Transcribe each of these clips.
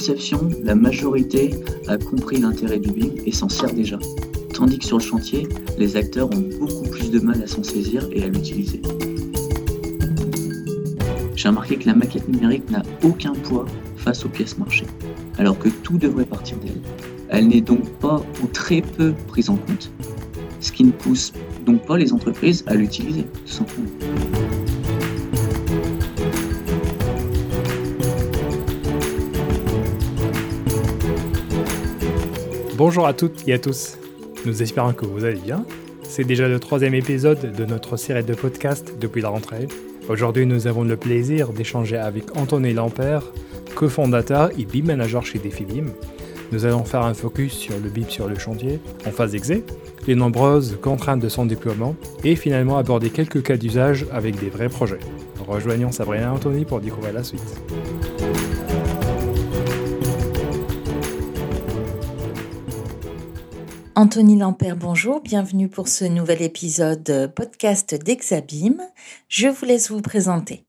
conception, la majorité a compris l'intérêt du BIM et s'en sert déjà. Tandis que sur le chantier, les acteurs ont beaucoup plus de mal à s'en saisir et à l'utiliser. J'ai remarqué que la maquette numérique n'a aucun poids face aux pièces marchées, alors que tout devrait partir d'elle. Elle n'est donc pas ou très peu prise en compte, ce qui ne pousse donc pas les entreprises à l'utiliser. Bonjour à toutes et à tous. Nous espérons que vous allez bien. C'est déjà le troisième épisode de notre série de podcasts depuis la rentrée. Aujourd'hui, nous avons le plaisir d'échanger avec Anthony Lampert, cofondateur et BIM manager chez Defibim. Nous allons faire un focus sur le BIM sur le chantier en phase exé, les nombreuses contraintes de son déploiement et finalement aborder quelques cas d'usage avec des vrais projets. Rejoignons Sabrina et Anthony pour découvrir la suite. Anthony Lampert, bonjour, bienvenue pour ce nouvel épisode podcast d'Exabim. Je vous laisse vous présenter.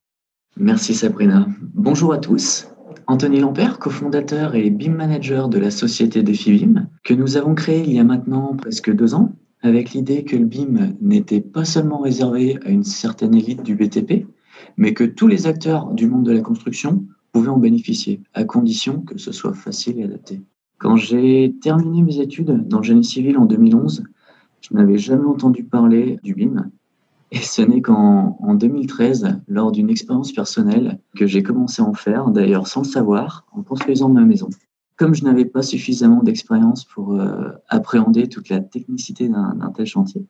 Merci Sabrina. Bonjour à tous. Anthony Lampert, cofondateur et BIM manager de la société Defibim, que nous avons créée il y a maintenant presque deux ans, avec l'idée que le BIM n'était pas seulement réservé à une certaine élite du BTP, mais que tous les acteurs du monde de la construction pouvaient en bénéficier, à condition que ce soit facile et adapté. Quand j'ai terminé mes études dans le génie civil en 2011, je n'avais jamais entendu parler du BIM. Et ce n'est qu'en 2013, lors d'une expérience personnelle, que j'ai commencé à en faire, d'ailleurs sans le savoir, en construisant ma maison. Comme je n'avais pas suffisamment d'expérience pour euh, appréhender toute la technicité d'un tel chantier,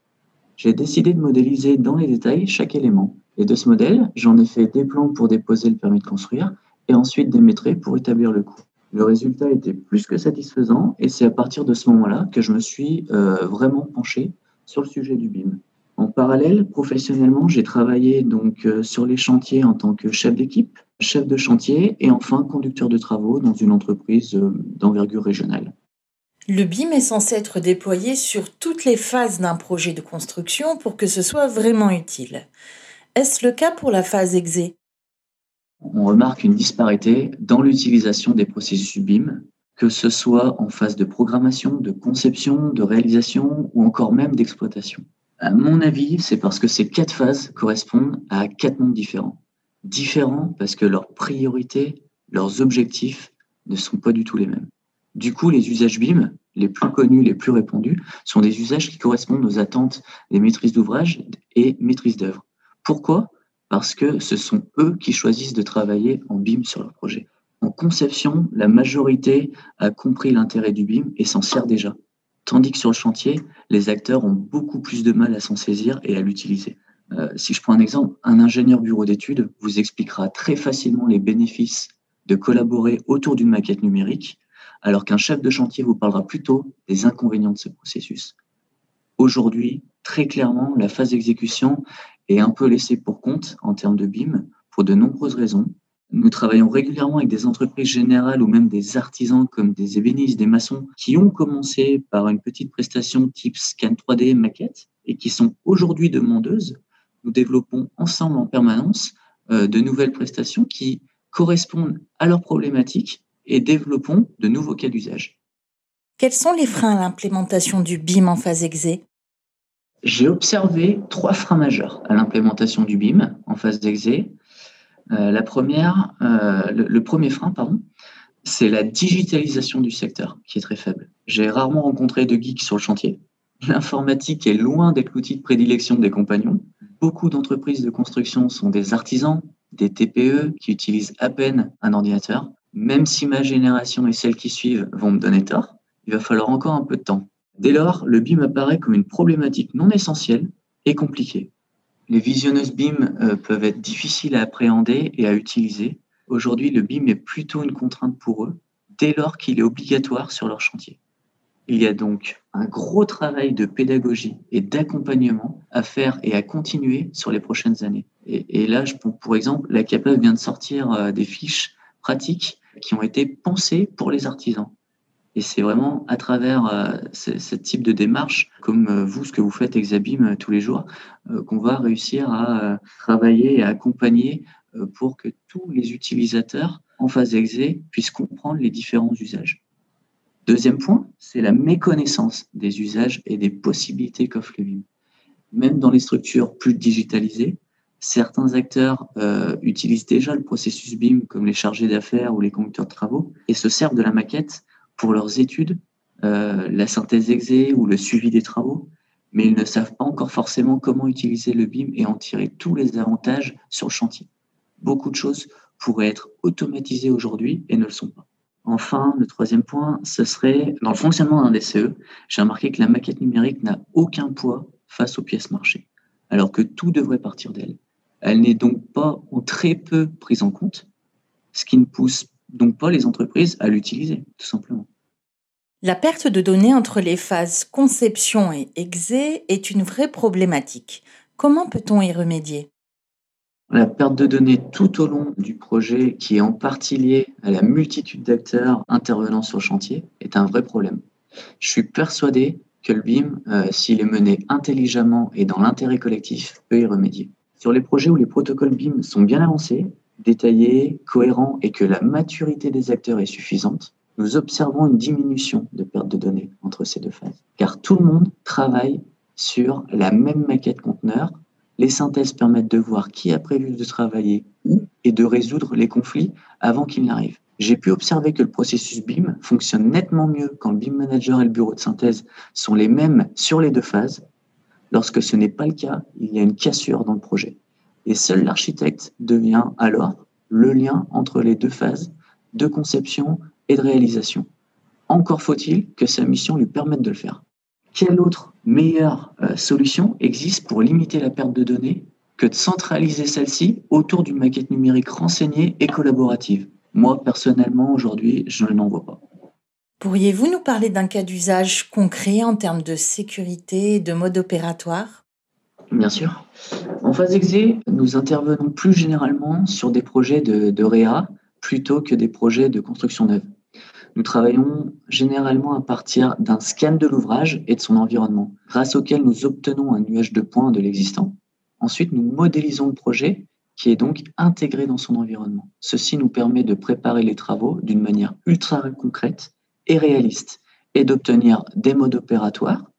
j'ai décidé de modéliser dans les détails chaque élément. Et de ce modèle, j'en ai fait des plans pour déposer le permis de construire et ensuite des métrés pour établir le coût. Le résultat était plus que satisfaisant et c'est à partir de ce moment-là que je me suis euh, vraiment penché sur le sujet du BIM. En parallèle, professionnellement, j'ai travaillé donc euh, sur les chantiers en tant que chef d'équipe, chef de chantier et enfin conducteur de travaux dans une entreprise euh, d'envergure régionale. Le BIM est censé être déployé sur toutes les phases d'un projet de construction pour que ce soit vraiment utile. Est-ce le cas pour la phase exé on remarque une disparité dans l'utilisation des processus BIM, que ce soit en phase de programmation, de conception, de réalisation ou encore même d'exploitation. À mon avis, c'est parce que ces quatre phases correspondent à quatre mondes différents. Différents parce que leurs priorités, leurs objectifs ne sont pas du tout les mêmes. Du coup, les usages BIM, les plus connus, les plus répandus, sont des usages qui correspondent aux attentes des maîtrises d'ouvrage et maîtrises d'œuvre. Pourquoi? Parce que ce sont eux qui choisissent de travailler en BIM sur leur projet. En conception, la majorité a compris l'intérêt du BIM et s'en sert déjà. Tandis que sur le chantier, les acteurs ont beaucoup plus de mal à s'en saisir et à l'utiliser. Euh, si je prends un exemple, un ingénieur bureau d'études vous expliquera très facilement les bénéfices de collaborer autour d'une maquette numérique, alors qu'un chef de chantier vous parlera plutôt des inconvénients de ce processus. Aujourd'hui, très clairement, la phase d'exécution est un peu laissée pour compte en termes de BIM pour de nombreuses raisons. Nous travaillons régulièrement avec des entreprises générales ou même des artisans comme des ébénistes, des maçons qui ont commencé par une petite prestation type scan 3D maquette et qui sont aujourd'hui demandeuses. Nous développons ensemble en permanence euh, de nouvelles prestations qui correspondent à leurs problématiques et développons de nouveaux cas d'usage. Quels sont les freins à l'implémentation du BIM en phase exé j'ai observé trois freins majeurs à l'implémentation du BIM en phase d'exé. Euh, la première, euh, le, premier frein, pardon, c'est la digitalisation du secteur qui est très faible. J'ai rarement rencontré de geeks sur le chantier. L'informatique est loin d'être l'outil de prédilection des compagnons. Beaucoup d'entreprises de construction sont des artisans, des TPE qui utilisent à peine un ordinateur. Même si ma génération et celles qui suivent vont me donner tort, il va falloir encore un peu de temps. Dès lors, le BIM apparaît comme une problématique non essentielle et compliquée. Les visionneuses BIM euh, peuvent être difficiles à appréhender et à utiliser. Aujourd'hui, le BIM est plutôt une contrainte pour eux, dès lors qu'il est obligatoire sur leur chantier. Il y a donc un gros travail de pédagogie et d'accompagnement à faire et à continuer sur les prochaines années. Et, là, je, pour exemple, la CAPEV vient de sortir euh, des fiches pratiques qui ont été pensées pour les artisans Et c'est vraiment à travers euh, ce, type de démarche, comme euh, vous, ce que vous faites Exabim euh, tous les jours, qu'on va réussir à travailler et à accompagner pour que tous les utilisateurs en phase exé puissent comprendre les différents usages. Deuxième point, c'est la méconnaissance des usages et des possibilités qu'offre le BIM. Même dans les structures plus digitalisées, certains acteurs utilisent déjà le processus BIM comme les chargés d'affaires ou les conducteurs de travaux et se servent de la maquette pour leurs études, euh, la synthèse exé ou le suivi des travaux, mais ils ne savent pas encore forcément comment utiliser le BIM et en tirer tous les avantages sur le chantier. Beaucoup de choses pourraient être automatisées aujourd'hui et ne le sont pas. Enfin, le troisième point, ce serait dans le fonctionnement d'un DCE, j'ai remarqué que la maquette numérique n'a aucun poids face aux pièces marchées, alors que tout devrait partir d'elle. Elle n'est donc pas ou très peu prise en compte, ce qui ne pousse donc pas les entreprises à l'utiliser, tout simplement. La perte de données entre les phases conception et exé est une vraie problématique. Comment peut-on y remédier? La perte de données tout au long du projet, qui est en partie liée à la multitude d'acteurs intervenant sur le chantier, est un vrai problème. Je suis persuadé que le BIM, euh, s'il est mené intelligemment et dans l'intérêt collectif, peut y remédier. Sur les projets où les protocoles BIM sont bien avancés, détaillés, cohérents et que la maturité des acteurs est suffisante, nous observons une diminution de perte de données entre ces deux phases. Car tout le monde travaille sur la même maquette conteneur. Les synthèses permettent de voir qui a prévu de travailler où et de résoudre les conflits avant qu'ils n'arrivent. J'ai pu observer que le processus BIM fonctionne nettement mieux quand le BIM manager et le bureau de synthèse sont les mêmes sur les deux phases. Lorsque ce n'est pas le cas, il y a une cassure dans le projet. Et seul l'architecte devient alors le lien entre les deux phases de conception et de réalisation. Encore faut-il que sa mission lui permette de le faire. Quelle autre meilleure euh, solution existe pour limiter la perte de données que de centraliser celle-ci autour d'une maquette numérique renseignée et collaborative? Moi, personnellement, aujourd'hui, je n'en vois pas. Pourriez-vous nous parler d'un cas d'usage concret en termes de sécurité et de mode opératoire? Bien sûr. En phase exé, nous intervenons plus généralement sur des projets de, de réa plutôt que des projets de construction neuve. Nous travaillons généralement à partir d'un scan de l'ouvrage et de son environnement, grâce auquel nous obtenons un nuage de points de l'existant. Ensuite, nous modélisons le projet qui est donc intégré dans son environnement. Ceci nous permet de préparer les travaux d'une manière ultra concrète et réaliste et d'obtenir des modes opératoires,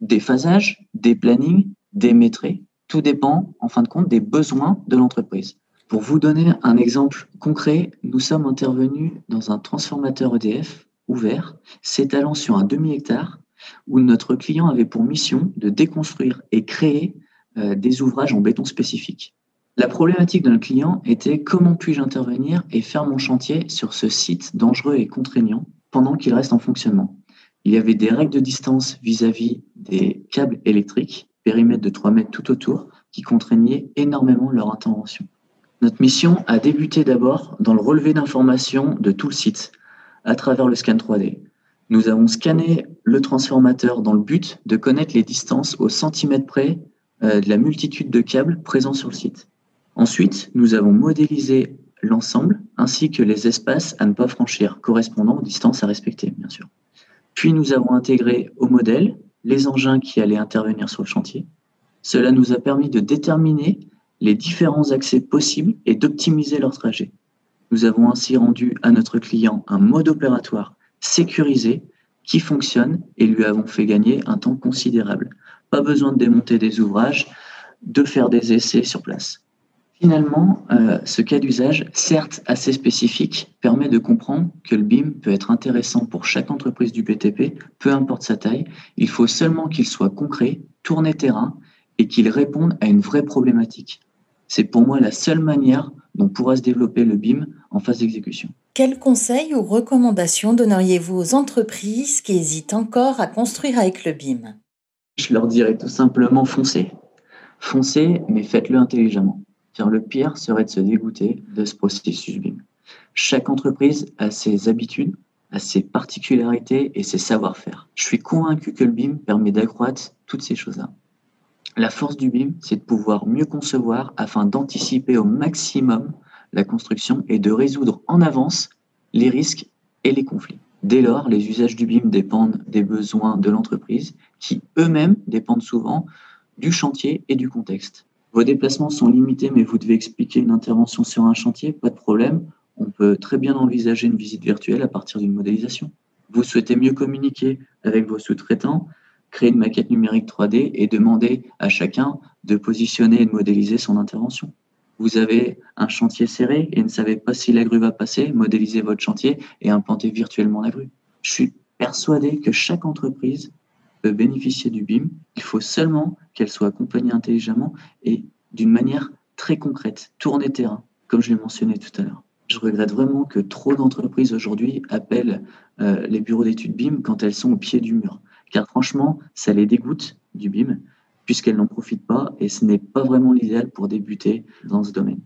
des phasages, des plannings, des maîtrises. Tout dépend, en fin de compte, des besoins de l'entreprise. Pour vous donner un exemple concret, nous sommes intervenus dans un transformateur EDF ouvert s'étalant sur un demi-hectare où notre client avait pour mission de déconstruire et créer euh, des ouvrages en béton spécifique. La problématique de notre client était comment puis-je intervenir et faire mon chantier sur ce site dangereux et contraignant pendant qu'il reste en fonctionnement. Il y avait des règles de distance vis-à-vis des câbles électriques, périmètre de 3 mètres tout autour, qui contraignaient énormément leur intervention. Notre mission a débuté d'abord dans le relevé d'informations de tout le site à travers le scan 3D. Nous avons scanné le transformateur dans le but de connaître les distances au centimètre près euh, de la multitude de câbles présents sur le site. Ensuite, nous avons modélisé l'ensemble ainsi que les espaces à ne pas franchir, correspondant aux distances à respecter, bien sûr. Puis nous avons intégré au modèle les engins qui allaient intervenir sur le chantier. Cela nous a permis de déterminer les différents accès possibles et d'optimiser leur trajet. Nous avons ainsi rendu à notre client un mode opératoire sécurisé qui fonctionne et lui avons fait gagner un temps considérable. Pas besoin de démonter des ouvrages, de faire des essais sur place. Finalement, euh, ce cas d'usage, certes assez spécifique, permet de comprendre que le BIM peut être intéressant pour chaque entreprise du BTP, peu importe sa taille. Il faut seulement qu'il soit concret, tourné terrain et qu'il réponde à une vraie problématique. C'est pour moi la seule manière dont pourra se développer le BIM en phase d'exécution. Quels conseils ou recommandations donneriez-vous aux entreprises qui hésitent encore à construire avec le BIM? Je leur dirais tout simplement foncez. Foncez, mais faites-le intelligemment. Car le pire serait de se dégoûter de ce processus BIM. Chaque entreprise a ses habitudes, a ses particularités et ses savoir-faire. Je suis convaincu que le BIM permet d'accroître toutes ces choses-là. La force du BIM, c'est de pouvoir mieux concevoir afin d'anticiper au maximum la construction et de résoudre en avance les risques et les conflits. Dès lors, les usages du BIM dépendent des besoins de l'entreprise, qui eux-mêmes dépendent souvent du chantier et du contexte. Vos déplacements sont limités, mais vous devez expliquer une intervention sur un chantier, pas de problème. On peut très bien envisager une visite virtuelle à partir d'une modélisation. Vous souhaitez mieux communiquer avec vos sous-traitants, créer une maquette numérique 3D et demander à chacun de positionner et de modéliser son intervention. Vous avez un chantier serré et ne savez pas si la grue va passer, modélisez votre chantier et implantez virtuellement la grue. Je suis persuadé que chaque entreprise peut bénéficier du BIM. Il faut seulement qu'elle soit accompagnée intelligemment et d'une manière très concrète, tourner terrain, comme je l'ai mentionné tout à l'heure. Je regrette vraiment que trop d'entreprises aujourd'hui appellent euh, les bureaux d'études BIM quand elles sont au pied du mur. Car franchement, ça les dégoûte du BIM puisqu'elles n'en profitent pas et ce n'est pas vraiment l'idéal pour débuter dans ce domaine.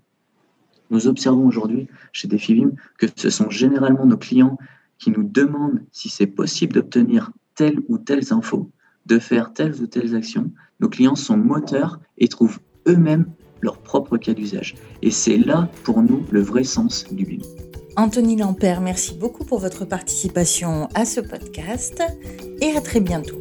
Nous observons aujourd'hui chez DefiBIM que ce sont généralement nos clients qui nous demandent si c'est possible d'obtenir telle ou telles infos, de faire telles ou telles actions. Nos clients sont moteurs et trouvent eux-mêmes leur propre cas d'usage. Et c'est là, pour nous, le vrai sens du BIM. Anthony Lampère, merci beaucoup pour votre participation à ce podcast et à très bientôt.